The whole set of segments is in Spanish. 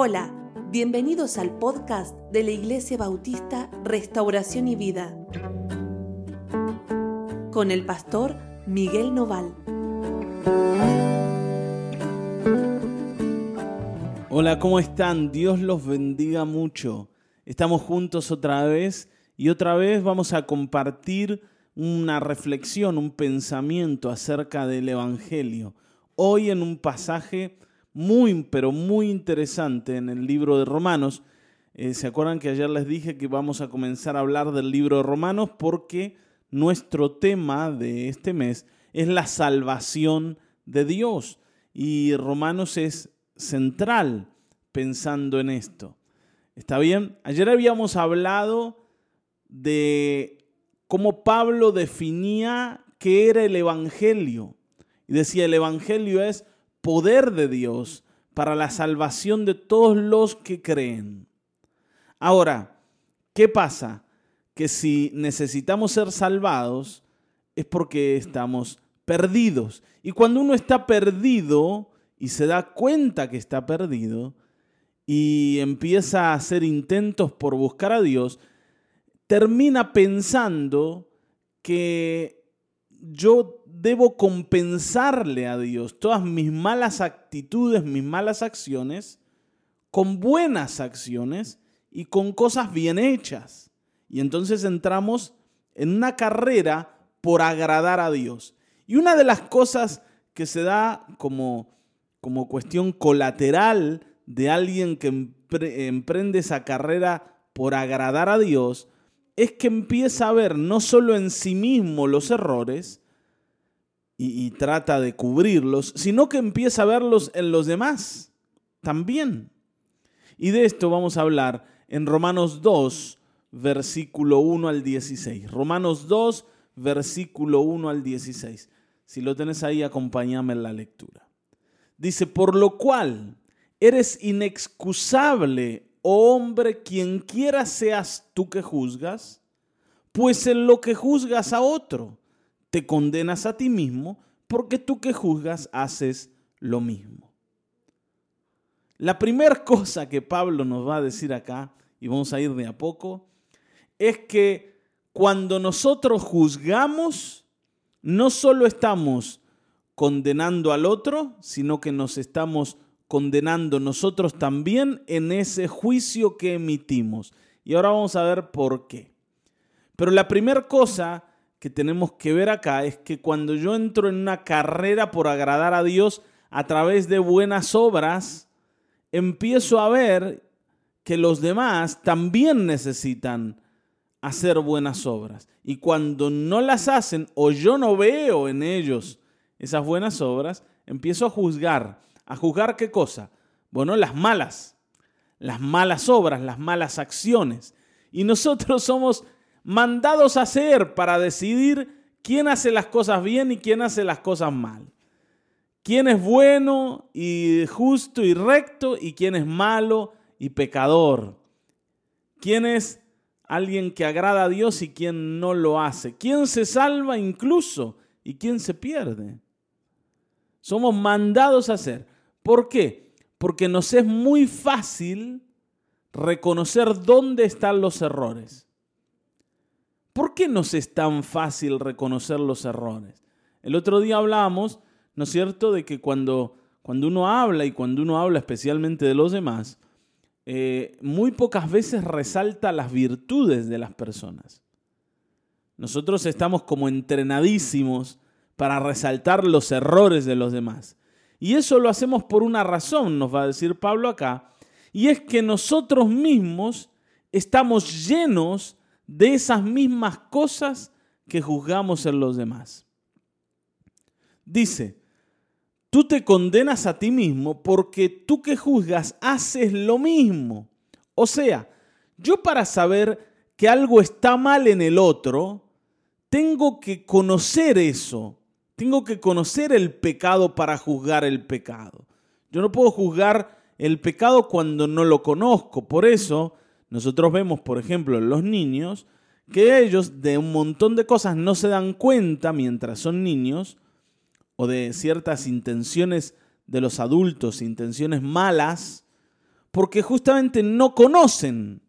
Hola, bienvenidos al podcast de la Iglesia Bautista Restauración y Vida con el pastor Miguel Noval. Hola, ¿cómo están? Dios los bendiga mucho. Estamos juntos otra vez y otra vez vamos a compartir una reflexión, un pensamiento acerca del Evangelio. Hoy en un pasaje muy, pero muy interesante en el libro de Romanos. Eh, ¿Se acuerdan que ayer les dije que vamos a comenzar a hablar del libro de Romanos porque nuestro tema de este mes es la salvación de Dios? Y Romanos es central pensando en esto. ¿Está bien? Ayer habíamos hablado de cómo Pablo definía qué era el Evangelio. Y decía, el Evangelio es poder de Dios para la salvación de todos los que creen. Ahora, ¿qué pasa? Que si necesitamos ser salvados es porque estamos perdidos. Y cuando uno está perdido y se da cuenta que está perdido y empieza a hacer intentos por buscar a Dios, termina pensando que yo debo compensarle a Dios todas mis malas actitudes, mis malas acciones, con buenas acciones y con cosas bien hechas. Y entonces entramos en una carrera por agradar a Dios. Y una de las cosas que se da como, como cuestión colateral de alguien que emprende esa carrera por agradar a Dios es que empieza a ver no solo en sí mismo los errores, y, trata de cubrirlos, sino que empieza a verlos en los demás también. Y de esto vamos a hablar en Romanos 2, versículo 1 al 16. Romanos 2, versículo 1 al 16. Si lo tenés ahí, acompáñame en la lectura. Dice, por lo cual eres inexcusable, oh hombre, quien quiera seas tú que juzgas, pues en lo que juzgas a otro te condenas a ti mismo porque tú que juzgas haces lo mismo. La primera cosa que Pablo nos va a decir acá, y vamos a ir de a poco, es que cuando nosotros juzgamos, no solo estamos condenando al otro, sino que nos estamos condenando nosotros también en ese juicio que emitimos. Y ahora vamos a ver por qué. Pero la primera cosa que tenemos que ver acá es que cuando yo entro en una carrera por agradar a Dios a través de buenas obras, empiezo a ver que los demás también necesitan hacer buenas obras. Y cuando no las hacen o yo no veo en ellos esas buenas obras, empiezo a juzgar. ¿A juzgar qué cosa? Bueno, las malas, las malas obras, las malas acciones. Y nosotros somos mandados a hacer para decidir quién hace las cosas bien y quién hace las cosas mal. Quién es bueno y justo y recto y quién es malo y pecador. Quién es alguien que agrada a Dios y quién no lo hace. Quién se salva incluso y quién se pierde. Somos mandados a hacer. ¿Por qué? Porque nos es muy fácil reconocer dónde están los errores. ¿Por qué nos es tan fácil reconocer los errores? El otro día hablábamos, ¿no es cierto?, de que cuando, cuando uno habla y cuando uno habla especialmente de los demás, eh, muy pocas veces resalta las virtudes de las personas. Nosotros estamos como entrenadísimos para resaltar los errores de los demás. Y eso lo hacemos por una razón, nos va a decir Pablo acá, y es que nosotros mismos estamos llenos de esas mismas cosas que juzgamos en los demás. Dice, tú te condenas a ti mismo porque tú que juzgas haces lo mismo. O sea, yo para saber que algo está mal en el otro, tengo que conocer eso. Tengo que conocer el pecado para juzgar el pecado. Yo no puedo juzgar el pecado cuando no lo conozco. Por eso nosotros vemos, por ejemplo, en los niños, que ellos de un montón de cosas no se dan cuenta mientras son niños, o de ciertas intenciones de los adultos, intenciones malas, porque justamente no conocen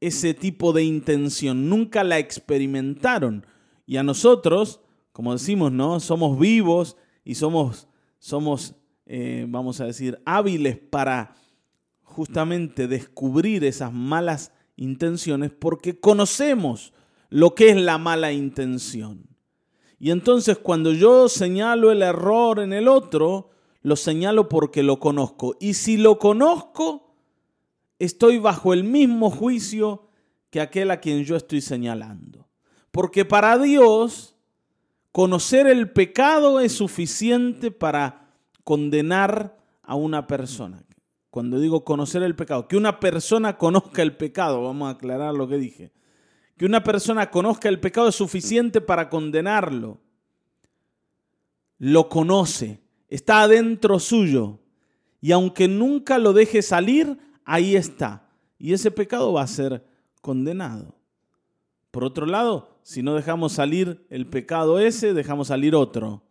ese tipo de intención, nunca la experimentaron. Y a nosotros, como decimos, ¿no? Somos vivos y somos, somos eh, vamos a decir, hábiles para justamente descubrir esas malas intenciones porque conocemos lo que es la mala intención. Y entonces cuando yo señalo el error en el otro, lo señalo porque lo conozco. Y si lo conozco, estoy bajo el mismo juicio que aquel a quien yo estoy señalando. Porque para Dios, conocer el pecado es suficiente para condenar a una persona. Cuando digo conocer el pecado, que una persona conozca el pecado, vamos a aclarar lo que dije. Que una persona conozca el pecado es suficiente para condenarlo. Lo conoce, está adentro suyo. Y aunque nunca lo deje salir, ahí está. Y ese pecado va a ser condenado. Por otro lado, si no dejamos salir el pecado ese, dejamos salir otro.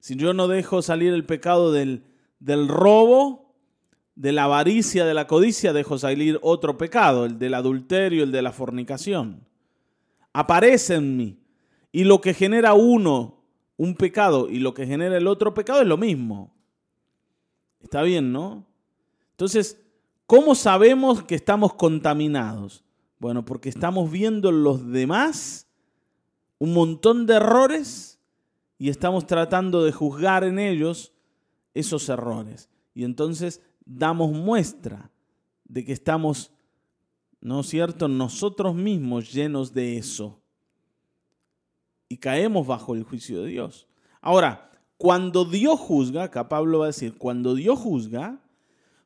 Si yo no dejo salir el pecado del, del robo, de la avaricia, de la codicia, dejo salir otro pecado, el del adulterio, el de la fornicación. Aparece en mí. Y lo que genera uno un pecado y lo que genera el otro pecado es lo mismo. Está bien, ¿no? Entonces, ¿cómo sabemos que estamos contaminados? Bueno, porque estamos viendo en los demás un montón de errores y estamos tratando de juzgar en ellos esos errores. Y entonces damos muestra de que estamos, ¿no es cierto?, nosotros mismos llenos de eso. Y caemos bajo el juicio de Dios. Ahora, cuando Dios juzga, acá Pablo va a decir, cuando Dios juzga,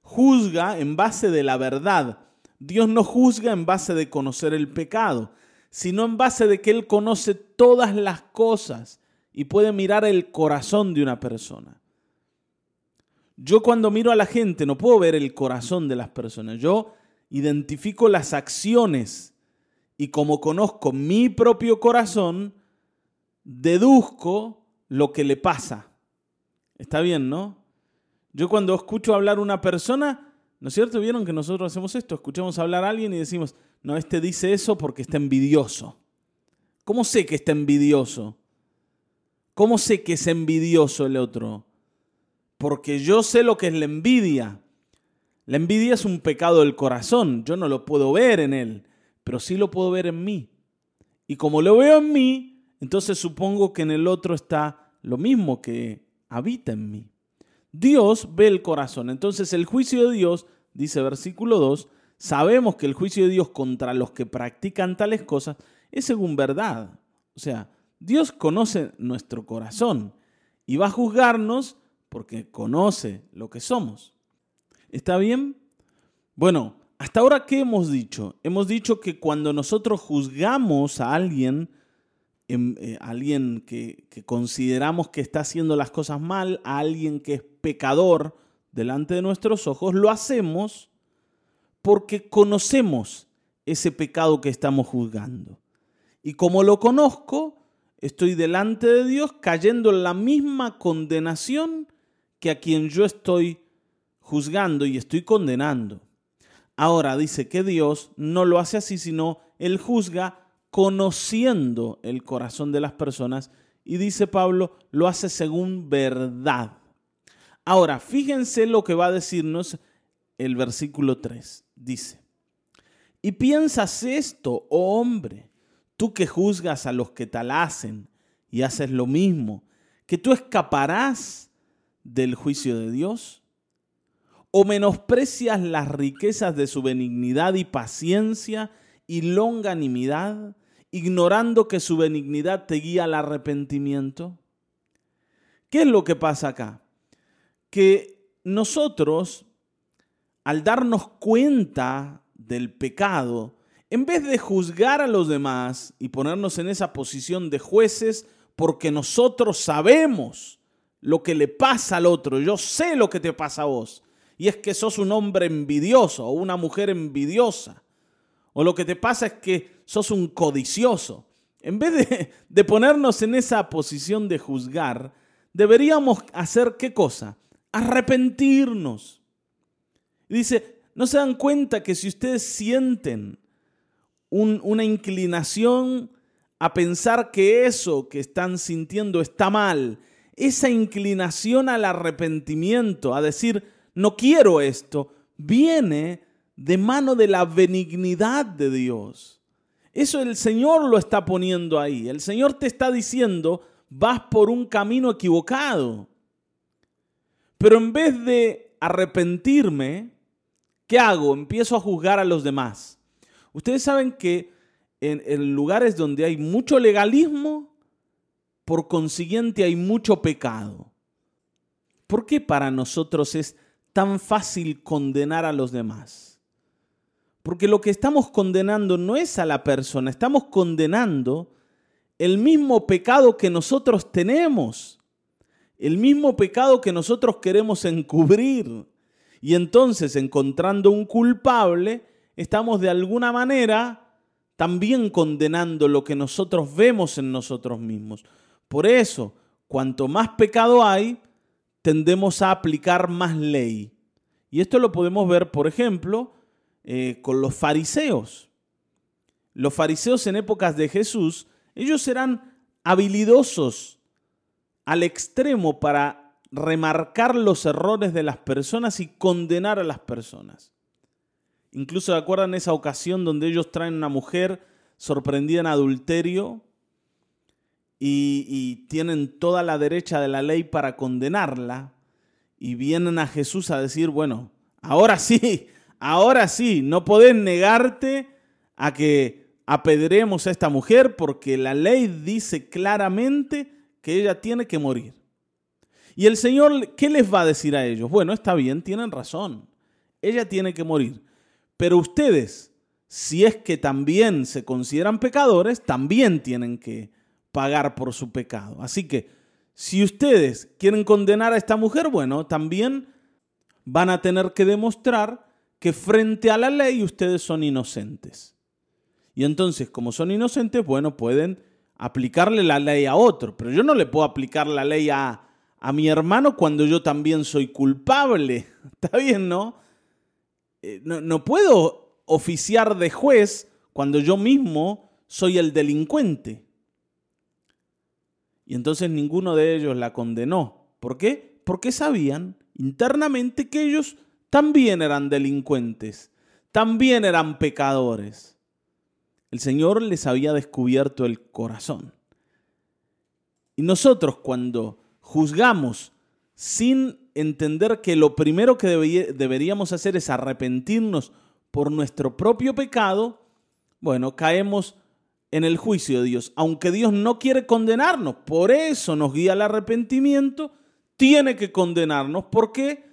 juzga en base de la verdad. Dios no juzga en base de conocer el pecado, sino en base de que Él conoce todas las cosas y puede mirar el corazón de una persona. Yo cuando miro a la gente no puedo ver el corazón de las personas. Yo identifico las acciones y como conozco mi propio corazón, deduzco lo que le pasa. Está bien, ¿no? Yo cuando escucho hablar una persona, ¿no es cierto? Vieron que nosotros hacemos esto, escuchamos hablar a alguien y decimos, no, este dice eso porque está envidioso. ¿Cómo sé que está envidioso? ¿Cómo sé que es envidioso el otro? Porque yo sé lo que es la envidia. La envidia es un pecado del corazón. Yo no lo puedo ver en él, pero sí lo puedo ver en mí. Y como lo veo en mí, entonces supongo que en el otro está lo mismo que habita en mí. Dios ve el corazón. Entonces el juicio de Dios, dice versículo 2, sabemos que el juicio de Dios contra los que practican tales cosas es según verdad. O sea, Dios conoce nuestro corazón y va a juzgarnos porque conoce lo que somos. ¿Está bien? Bueno, hasta ahora, ¿qué hemos dicho? Hemos dicho que cuando nosotros juzgamos a alguien, em, eh, alguien que, que consideramos que está haciendo las cosas mal, a alguien que es pecador delante de nuestros ojos, lo hacemos porque conocemos ese pecado que estamos juzgando. Y como lo conozco, estoy delante de Dios cayendo en la misma condenación que a quien yo estoy juzgando y estoy condenando. Ahora dice que Dios no lo hace así, sino Él juzga conociendo el corazón de las personas y dice Pablo, lo hace según verdad. Ahora, fíjense lo que va a decirnos el versículo 3. Dice, y piensas esto, oh hombre, tú que juzgas a los que tal hacen y haces lo mismo, que tú escaparás del juicio de Dios? ¿O menosprecias las riquezas de su benignidad y paciencia y longanimidad, ignorando que su benignidad te guía al arrepentimiento? ¿Qué es lo que pasa acá? Que nosotros, al darnos cuenta del pecado, en vez de juzgar a los demás y ponernos en esa posición de jueces, porque nosotros sabemos lo que le pasa al otro, yo sé lo que te pasa a vos, y es que sos un hombre envidioso o una mujer envidiosa, o lo que te pasa es que sos un codicioso. En vez de, ponernos en esa posición de juzgar, deberíamos hacer qué cosa? Arrepentirnos. dice, ¿No se dan cuenta que si ustedes sienten una inclinación a pensar que eso que están sintiendo está mal, esa inclinación al arrepentimiento, a decir, no quiero esto, viene de mano de la benignidad de Dios. Eso el Señor lo está poniendo ahí. El Señor te está diciendo, vas por un camino equivocado. Pero en vez de arrepentirme, ¿qué hago? Empiezo a juzgar a los demás. Ustedes saben que en, lugares donde hay mucho legalismo, por consiguiente hay mucho pecado. ¿Por qué para nosotros es tan fácil condenar a los demás? Porque lo que estamos condenando no es a la persona, estamos condenando el mismo pecado que nosotros tenemos, el mismo pecado que nosotros queremos encubrir. Y entonces, encontrando un culpable, estamos de alguna manera también condenando lo que nosotros vemos en nosotros mismos. Por eso, cuanto más pecado hay, tendemos a aplicar más ley. Y esto lo podemos ver, por ejemplo, eh, con los fariseos. Los fariseos en épocas de Jesús, ellos eran habilidosos al extremo para remarcar los errores de las personas y condenar a las personas. Incluso acuerdan esa ocasión donde ellos traen una mujer sorprendida en adulterio y, tienen toda la derecha de la ley para condenarla y vienen a Jesús a decir, bueno, ahora sí, ahora sí, no podés negarte a que apedremos a esta mujer porque la ley dice claramente que ella tiene que morir. Y el Señor, ¿qué les va a decir a ellos? Bueno, está bien, tienen razón. Ella tiene que morir. Pero ustedes, si es que también se consideran pecadores, también tienen que pagar por su pecado. Así que si ustedes quieren condenar a esta mujer, bueno, también van a tener que demostrar que frente a la ley ustedes son inocentes. Y entonces, como son inocentes, bueno, pueden aplicarle la ley a otro, pero yo no le puedo aplicar la ley a, a mi hermano cuando yo también soy culpable. Está bien, ¿no? Eh, no, puedo oficiar de juez cuando yo mismo soy el delincuente. Y entonces ninguno de ellos la condenó. ¿Por qué? Porque sabían internamente que ellos también eran delincuentes, también eran pecadores. El Señor les había descubierto el corazón. Y nosotros cuando juzgamos sin entender que lo primero que deberíamos hacer es arrepentirnos por nuestro propio pecado, bueno, caemos en el juicio de Dios. Aunque Dios no quiere condenarnos, por eso nos guía al arrepentimiento, tiene que condenarnos. ¿Por qué?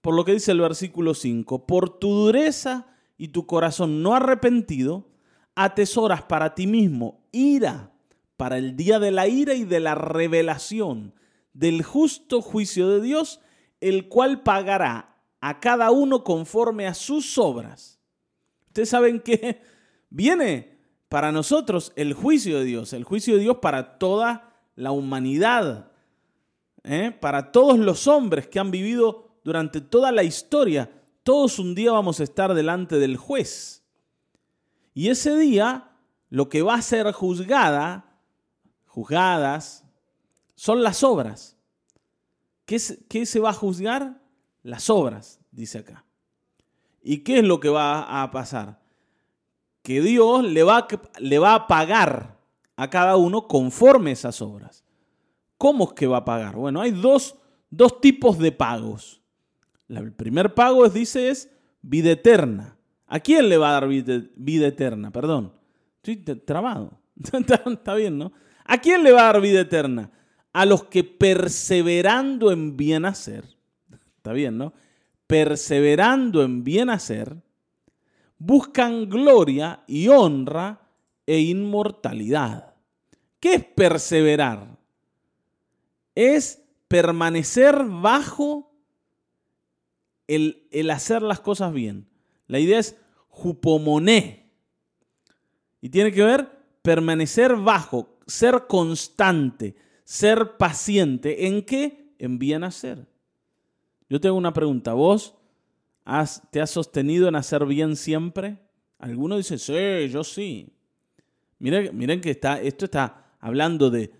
Por lo que dice el versículo 5, por tu dureza y tu corazón no arrepentido, atesoras para ti mismo ira para el día de la ira y de la revelación del justo juicio de Dios el cual pagará a cada uno conforme a sus obras. Ustedes saben que viene para nosotros el juicio de Dios, el juicio de Dios para toda la humanidad, ¿eh? para todos los hombres que han vivido durante toda la historia. Todos un día vamos a estar delante del juez. Y ese día lo que va a ser juzgada, juzgadas, son las obras. ¿Qué, se va a juzgar? Las obras, dice acá. ¿Y qué es lo que va a pasar? Que Dios le va, le va a pagar a cada uno conforme esas obras. ¿Cómo es que va a pagar? Bueno, hay dos, dos tipos de pagos. El primer pago, es, dice, es vida eterna. ¿A quién le va a dar vida, eterna? Perdón. Estoy trabado. Está bien, ¿no? ¿A quién le va a dar vida eterna? a los que perseverando en bien hacer, está bien, ¿no? Perseverando en bien hacer, buscan gloria y honra e inmortalidad. ¿Qué es perseverar? Es permanecer bajo el, el hacer las cosas bien. La idea es jupomoné. Y tiene que ver permanecer bajo, ser constante, ser paciente. ¿En qué? En bien hacer. Yo tengo una pregunta. ¿Vos ¿Te has sostenido en hacer bien siempre? Alguno dice, sí, yo sí. Miren, miren que está, esto está hablando de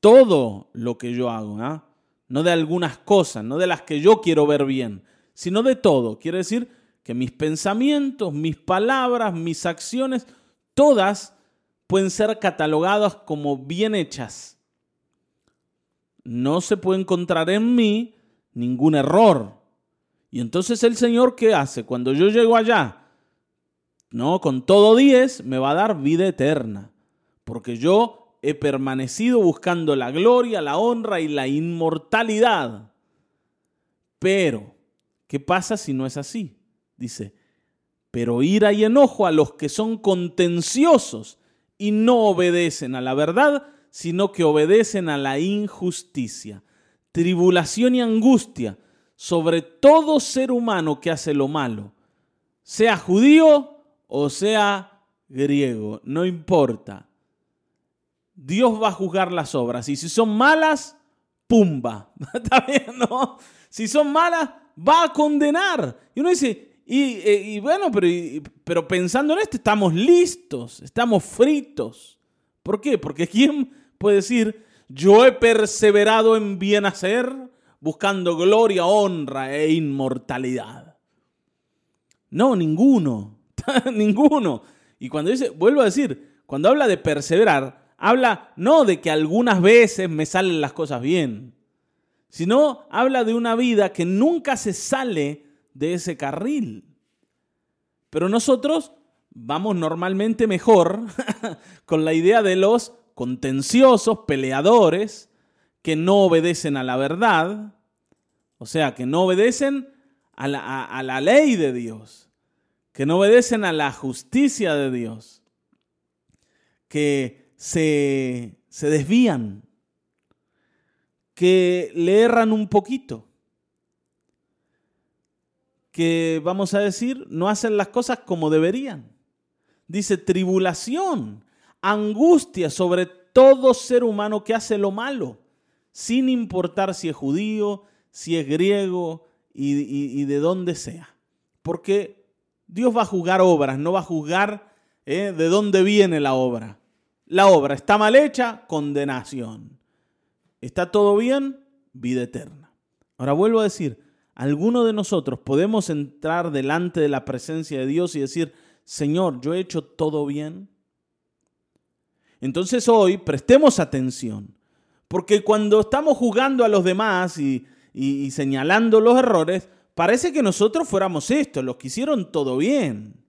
todo lo que yo hago, ¿ah? no de algunas cosas, no de las que yo quiero ver bien, sino de todo. Quiere decir que mis pensamientos, mis palabras, mis acciones, todas pueden ser catalogadas como bien hechas. No se puede encontrar en mí ningún error. Y entonces el Señor, ¿qué hace? Cuando yo llego allá, no, con todo 10 me va a dar vida eterna, porque yo he permanecido buscando la gloria, la honra y la inmortalidad. Pero, ¿qué pasa si no es así? Dice, pero ira y enojo a los que son contenciosos y no obedecen a la verdad, sino que obedecen a la injusticia. Tribulación y angustia sobre todo ser humano que hace lo malo, sea judío o sea griego, no importa. Dios va a juzgar las obras y si son malas, pumba. ¿Está bien, no? Si son malas, va a condenar. Y uno dice, eh, y, bueno, pero, pero pensando en esto, estamos listos, estamos fritos. ¿Por qué? Porque ¿quién puede decir, yo he perseverado en bien hacer, buscando gloria, honra e inmortalidad? No, ninguno, ninguno. Y cuando dice, vuelvo a decir, cuando habla de perseverar, habla no de que algunas veces me salen las cosas bien, sino habla de una vida que nunca se sale de ese carril. Pero nosotros vamos normalmente mejor con la idea de los contenciosos, peleadores, que no obedecen a la verdad, o sea, que no obedecen a la, ley de Dios, que no obedecen a la justicia de Dios, que se, se desvían, que le erran un poquito que, vamos a decir, no hacen las cosas como deberían. Dice tribulación, angustia sobre todo ser humano que hace lo malo, sin importar si es judío, si es griego y, de dónde sea. Porque Dios va a juzgar obras, no va a juzgar eh, de dónde viene la obra. La obra está mal hecha, condenación. ¿Está todo bien? Vida eterna. Ahora vuelvo a decir, alguno de nosotros podemos entrar delante de la presencia de Dios y decir, Señor, yo he hecho todo bien. Entonces hoy prestemos atención, porque cuando estamos jugando a los demás y, señalando los errores, parece que nosotros fuéramos estos, los que hicieron todo bien,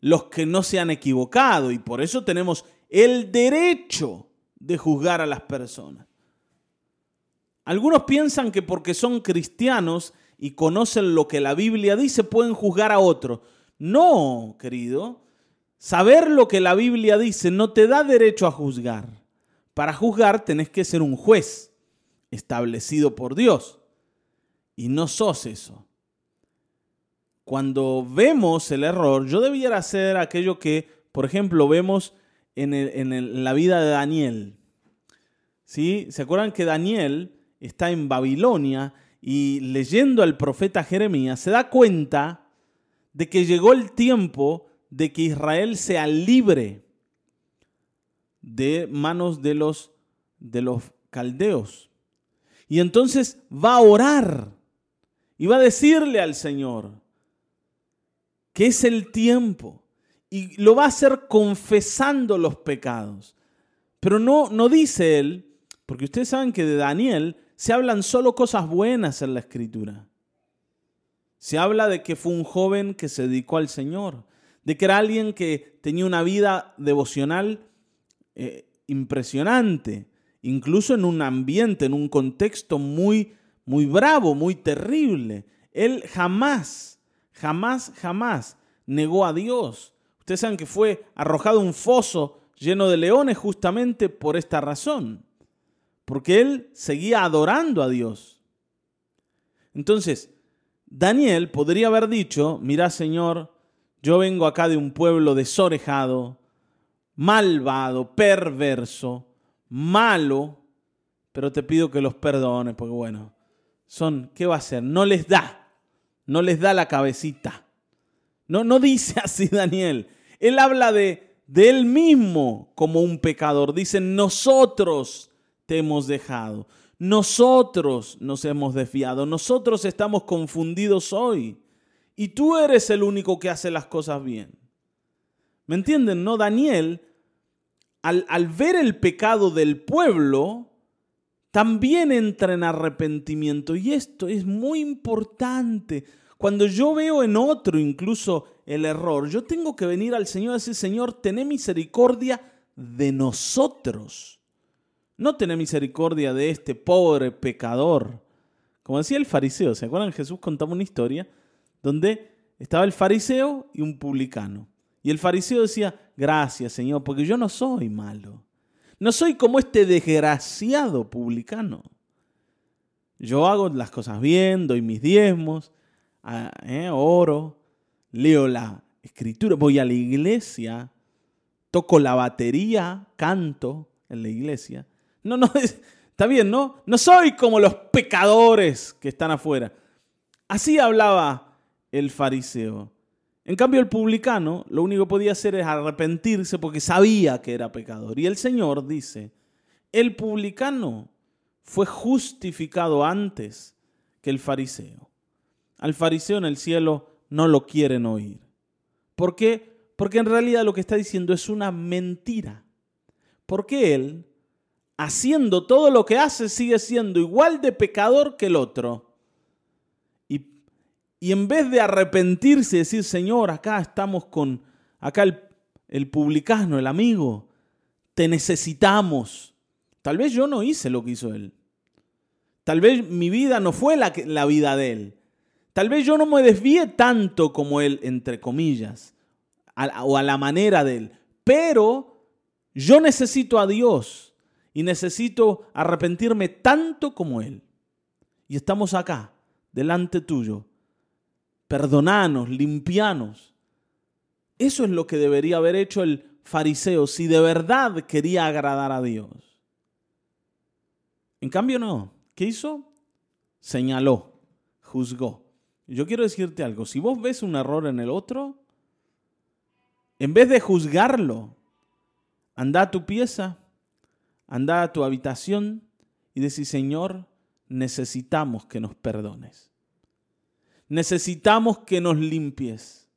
los que no se han equivocado y por eso tenemos el derecho de juzgar a las personas. Algunos piensan que porque son cristianos y conocen lo que la Biblia dice pueden juzgar a otro. No, querido. Saber lo que la Biblia dice no te da derecho a juzgar. Para juzgar tenés que ser un juez establecido por Dios. Y no sos eso. Cuando vemos el error, yo debiera hacer aquello que, por ejemplo, vemos en, en la vida de Daniel. ¿Sí? ¿Se acuerdan que Daniel está en Babilonia y leyendo al profeta Jeremías se da cuenta de que llegó el tiempo de que Israel sea libre de manos de los, de los caldeos. Y entonces va a orar y va a decirle al Señor que es el tiempo y lo va a hacer confesando los pecados. Pero no, no dice él, porque ustedes saben que de Daniel se hablan solo cosas buenas en la escritura. Se habla de que fue un joven que se dedicó al Señor, de que era alguien que tenía una vida devocional eh, impresionante, incluso en un ambiente, en un contexto muy, muy bravo, muy terrible. Él jamás, jamás, jamás negó a Dios. Ustedes saben que fue arrojado un foso lleno de leones justamente por esta razón porque él seguía adorando a Dios. Entonces, Daniel podría haber dicho, mira Señor, yo vengo acá de un pueblo desorejado, malvado, perverso, malo, pero te pido que los perdones, porque bueno, son, ¿qué va a hacer? No les da, no les da la cabecita. No, no dice así Daniel. Él habla de, de él mismo como un pecador. Dice, nosotros te hemos dejado. Nosotros nos hemos desviado. Nosotros estamos confundidos hoy. Y tú eres el único que hace las cosas bien. ¿Me entienden? No, Daniel, al, ver el pecado del pueblo, también entra en arrepentimiento. Y esto es muy importante. Cuando yo veo en otro incluso el error, yo tengo que venir al Señor y decir, Señor, ten misericordia de nosotros. No tener misericordia de este pobre pecador. Como decía el fariseo, ¿se acuerdan? Jesús contaba una historia donde estaba el fariseo y un publicano. Y el fariseo decía, gracias Señor, porque yo no soy malo. No soy como este desgraciado publicano. Yo hago las cosas bien, doy mis diezmos, ¿eh? oro, leo la escritura, voy a la iglesia, toco la batería, canto en la iglesia. No, no, está bien, ¿no? No soy como los pecadores que están afuera. Así hablaba el fariseo. En cambio, el publicano lo único que podía hacer es arrepentirse porque sabía que era pecador. Y el Señor dice, el publicano fue justificado antes que el fariseo. Al fariseo en el cielo no lo quieren oír. ¿Por qué? Porque en realidad lo que está diciendo es una mentira. Porque él, haciendo todo lo que hace, sigue siendo igual de pecador que el otro. Y en vez de arrepentirse y decir, Señor, acá estamos con, acá el, el publicano, el amigo, te necesitamos. Tal vez yo no hice lo que hizo él. Tal vez mi vida no fue la, la vida de él. Tal vez yo no me desvíe tanto como él, entre comillas, o a la manera de él. Pero yo necesito a Dios y necesito arrepentirme tanto como él. Y estamos acá, delante tuyo, perdonanos, limpianos. Eso es lo que debería haber hecho el fariseo si de verdad quería agradar a Dios. En cambio no. ¿Qué hizo? Señaló, juzgó. Yo quiero decirte algo, si vos ves un error en el otro, en vez de juzgarlo, anda a tu pieza, anda a tu habitación y decís, Señor, necesitamos que nos perdones. Necesitamos que nos limpies.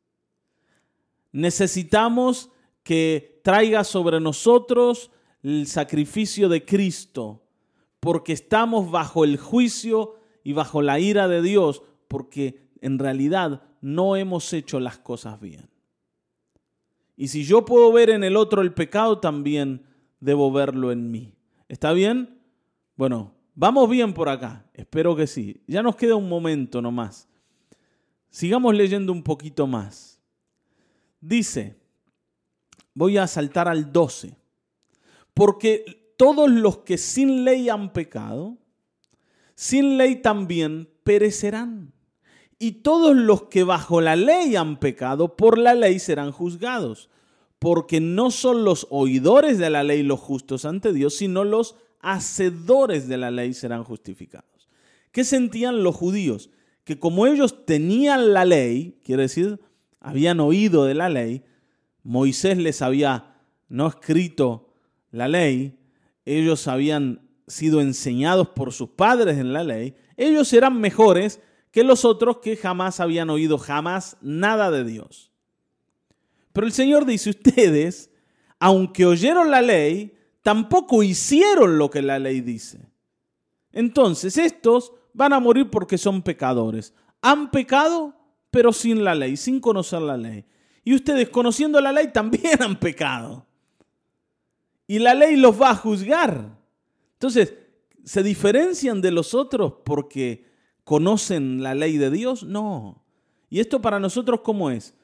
Necesitamos que traiga sobre nosotros el sacrificio de Cristo, porque estamos bajo el juicio y bajo la ira de Dios, porque en realidad no hemos hecho las cosas bien. Y si yo puedo ver en el otro el pecado, también debo verlo en mí. ¿Está bien? Bueno, vamos bien por acá. Espero que sí. Ya nos queda un momento nomás. Sigamos leyendo un poquito más. Dice, voy a saltar al 12, porque todos los que sin ley han pecado, sin ley también perecerán. Y todos los que bajo la ley han pecado, por la ley serán juzgados. Porque no son los oidores de la ley los justos ante Dios, sino los hacedores de la ley serán justificados. ¿Qué sentían los judíos? Que como ellos tenían la ley, quiere decir, habían oído de la ley, Moisés les había no escrito la ley, ellos habían sido enseñados por sus padres en la ley, ellos eran mejores que los otros que jamás habían oído jamás nada de Dios. Pero el Señor dice, ustedes, aunque oyeron la ley, tampoco hicieron lo que la ley dice. Entonces estos van a morir porque son pecadores. Han pecado, pero sin la ley, sin conocer la ley. Y ustedes, conociendo la ley, también han pecado. Y la ley los va a juzgar. Entonces, ¿se diferencian de los otros porque conocen la ley de Dios? No. ¿Y esto para nosotros cómo es?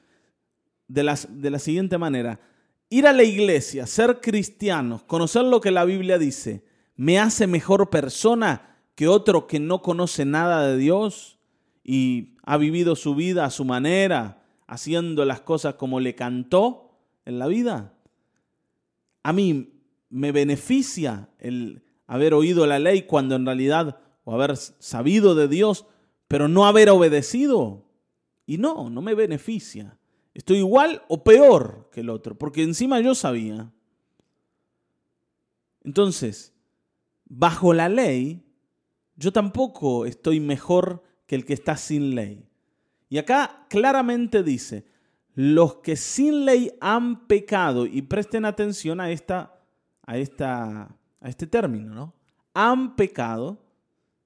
De, de la siguiente manera. Ir a la iglesia, ser cristianos, conocer lo que la Biblia dice, me hace mejor persona que otro que no conoce nada de Dios y ha vivido su vida a su manera, haciendo las cosas como le cantó en la vida. A mí me beneficia el haber oído la ley cuando en realidad, o haber sabido de Dios, pero no haber obedecido. Y no, no me beneficia. Estoy igual o peor que el otro, porque encima yo sabía. Entonces, bajo la ley, yo tampoco estoy mejor que el que está sin ley. Y acá claramente dice, los que sin ley han pecado, y presten atención a, esta, a, esta, a este término, ¿no? Han pecado,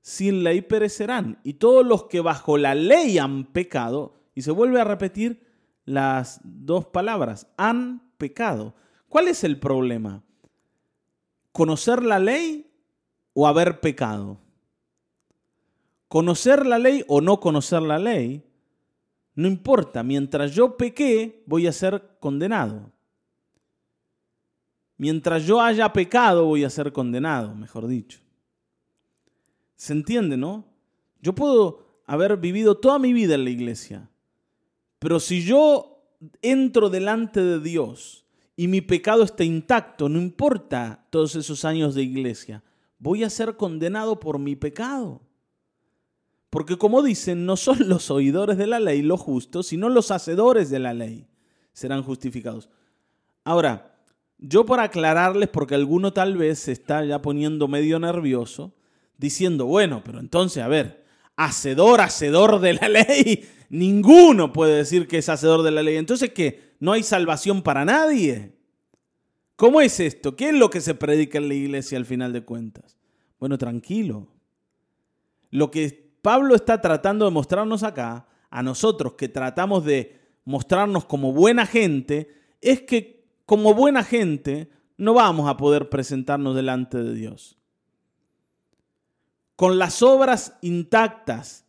sin ley perecerán. Y todos los que bajo la ley han pecado, y se vuelve a repetir, las dos palabras, han pecado. ¿Cuál es el problema? ¿Conocer la ley o haber pecado? Conocer la ley o no conocer la ley, no importa, mientras yo pequé voy a ser condenado. Mientras yo haya pecado voy a ser condenado, mejor dicho. ¿Se entiende, no? Yo puedo haber vivido toda mi vida en la iglesia, pero si yo entro delante de Dios y mi pecado está intacto, no importa todos esos años de iglesia, voy a ser condenado por mi pecado. Porque como dicen, no son los oidores de la ley los justos, sino los hacedores de la ley serán justificados. Ahora, yo por aclararles, porque alguno tal vez se está ya poniendo medio nervioso, diciendo, bueno, pero entonces, a ver, hacedor, hacedor de la ley, Ninguno puede decir que es hacedor de la ley. Entonces, ¿qué? ¿No hay salvación para nadie? ¿Cómo es esto? ¿Qué es lo que se predica en la iglesia al final de cuentas? Bueno, tranquilo. Lo que Pablo está tratando de mostrarnos acá, a nosotros que tratamos de mostrarnos como buena gente, es que como buena gente no vamos a poder presentarnos delante de Dios. Con las obras intactas,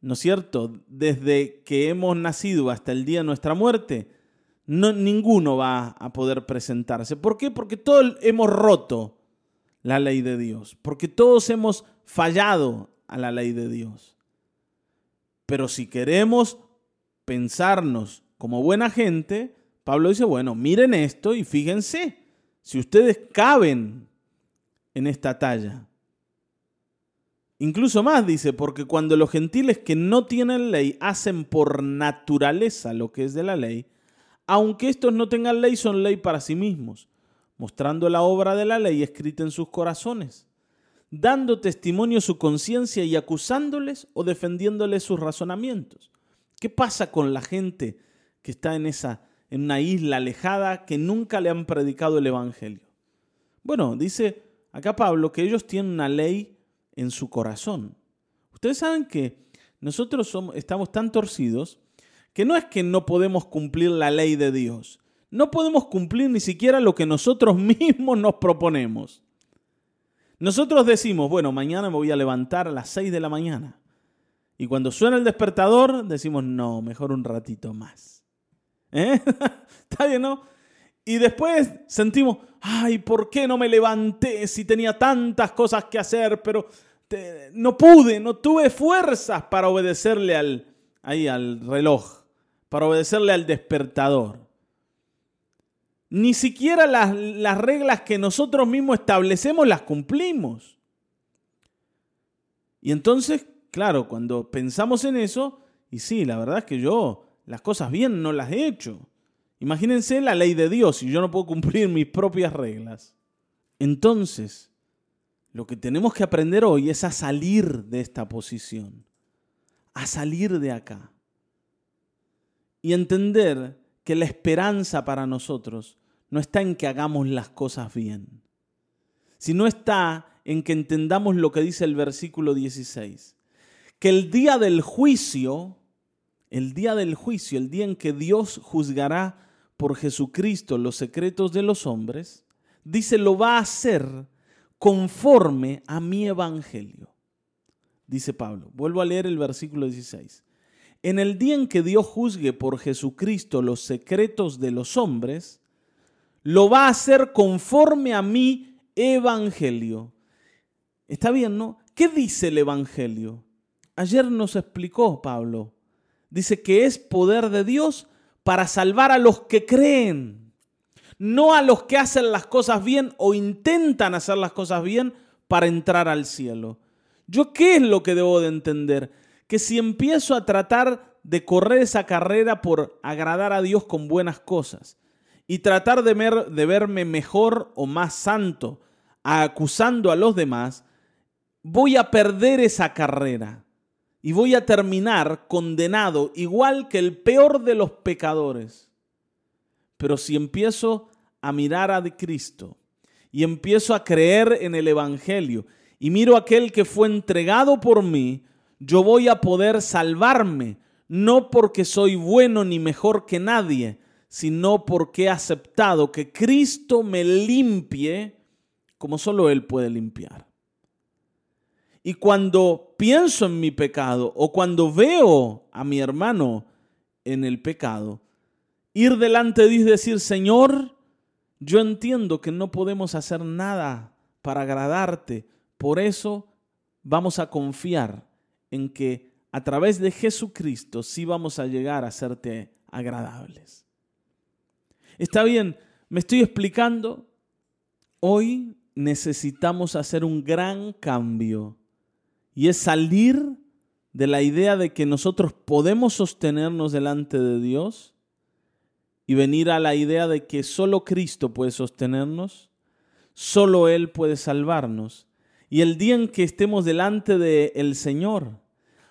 ¿no es cierto? Desde que hemos nacido hasta el día de nuestra muerte, no, ninguno va a poder presentarse. ¿Por qué? Porque todos hemos roto la ley de Dios, porque todos hemos fallado a la ley de Dios. Pero si queremos pensarnos como buena gente, Pablo dice, bueno, miren esto y fíjense si ustedes caben en esta talla. Incluso más dice, porque cuando los gentiles que no tienen ley hacen por naturaleza lo que es de la ley, aunque estos no tengan ley, son ley para sí mismos, mostrando la obra de la ley escrita en sus corazones, dando testimonio su conciencia y acusándoles o defendiéndoles sus razonamientos. ¿Qué pasa con la gente que está en esa en una isla alejada que nunca le han predicado el evangelio? Bueno, dice acá Pablo que ellos tienen una ley en su corazón. Ustedes saben que nosotros somos, estamos tan torcidos que no es que no podemos cumplir la ley de Dios, no podemos cumplir ni siquiera lo que nosotros mismos nos proponemos. Nosotros decimos, bueno, mañana me voy a levantar a las 6 de la mañana. Y cuando suena el despertador, decimos, no, mejor un ratito más. ¿Eh? ¿Está bien, no? Y después sentimos, ay, ¿por qué no me levanté si tenía tantas cosas que hacer? Pero no pude, no tuve fuerzas para obedecerle al, ahí, al reloj, para obedecerle al despertador. Ni siquiera las, las reglas que nosotros mismos establecemos las cumplimos. Y entonces, claro, cuando pensamos en eso, y sí, la verdad es que yo las cosas bien no las he hecho. Imagínense la ley de Dios y yo no puedo cumplir mis propias reglas. Entonces, lo que tenemos que aprender hoy es a salir de esta posición, a salir de acá y entender que la esperanza para nosotros no está en que hagamos las cosas bien, sino está en que entendamos lo que dice el versículo 16, que el día del juicio, el día del juicio, el día en que Dios juzgará por Jesucristo los secretos de los hombres, dice, lo va a hacer conforme a mi evangelio. Dice Pablo. Vuelvo a leer el versículo 16. En el día en que Dios juzgue por Jesucristo los secretos de los hombres, lo va a hacer conforme a mi evangelio. Está bien, ¿no? ¿Qué dice el evangelio? Ayer nos explicó Pablo. Dice que es poder de Dios para salvar a los que creen, no a los que hacen las cosas bien o intentan hacer las cosas bien para entrar al cielo. ¿Yo qué es lo que debo de entender? Que si empiezo a tratar de correr esa carrera por agradar a Dios con buenas cosas y tratar de, verme mejor o más santo, acusando a los demás, voy a perder esa carrera y voy a terminar condenado igual que el peor de los pecadores. Pero si empiezo a mirar a Cristo y empiezo a creer en el Evangelio y miro a aquel que fue entregado por mí, yo voy a poder salvarme, no porque soy bueno ni mejor que nadie, sino porque he aceptado que Cristo me limpie como solo Él puede limpiar. Y cuando pienso en mi pecado o cuando veo a mi hermano en el pecado, ir delante de y decir, Señor, yo entiendo que no podemos hacer nada para agradarte, por eso vamos a confiar en que a través de Jesucristo sí vamos a llegar a hacerte agradables. Está bien, me estoy explicando. Hoy necesitamos hacer un gran cambio y es salir de la idea de que nosotros podemos sostenernos delante de Dios y venir a la idea de que solo Cristo puede sostenernos, solo Él puede salvarnos. Y el día en que estemos delante del el Señor,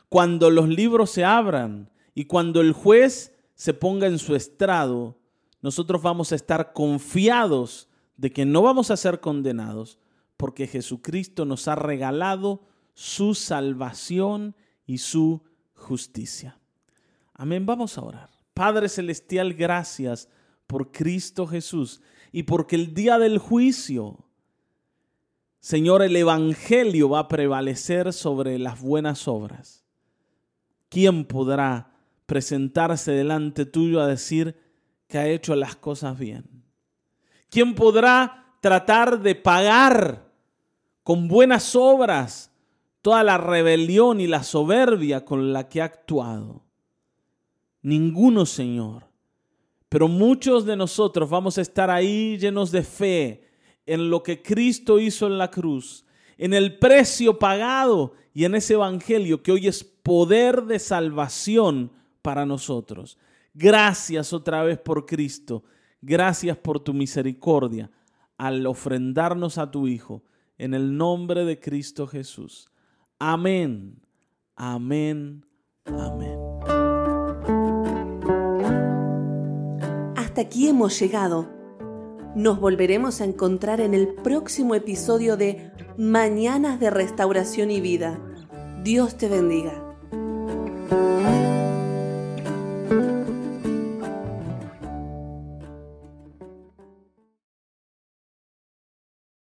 cuando los libros se abran y cuando el juez se ponga en su estrado, nosotros vamos a estar confiados de que no vamos a ser condenados porque Jesucristo nos ha regalado su salvación y su justicia. Amén, vamos a orar. Padre Celestial, gracias por Cristo Jesús y porque el día del juicio, Señor, el Evangelio va a prevalecer sobre las buenas obras. ¿Quién podrá presentarse delante tuyo a decir que ha hecho las cosas bien? ¿Quién podrá tratar de pagar con buenas obras toda la rebelión y la soberbia con la que ha actuado? Ninguno, Señor. Pero muchos de nosotros vamos a estar ahí llenos de fe en lo que Cristo hizo en la cruz, en el precio pagado y en ese evangelio que hoy es poder de salvación para nosotros. Gracias otra vez por Cristo. Gracias por tu misericordia al ofrendarnos a tu Hijo en el nombre de Cristo Jesús. Amén. Amén. Amén. Hasta aquí hemos llegado. Nos volveremos a encontrar en el próximo episodio de Mañanas de Restauración y Vida. Dios te bendiga.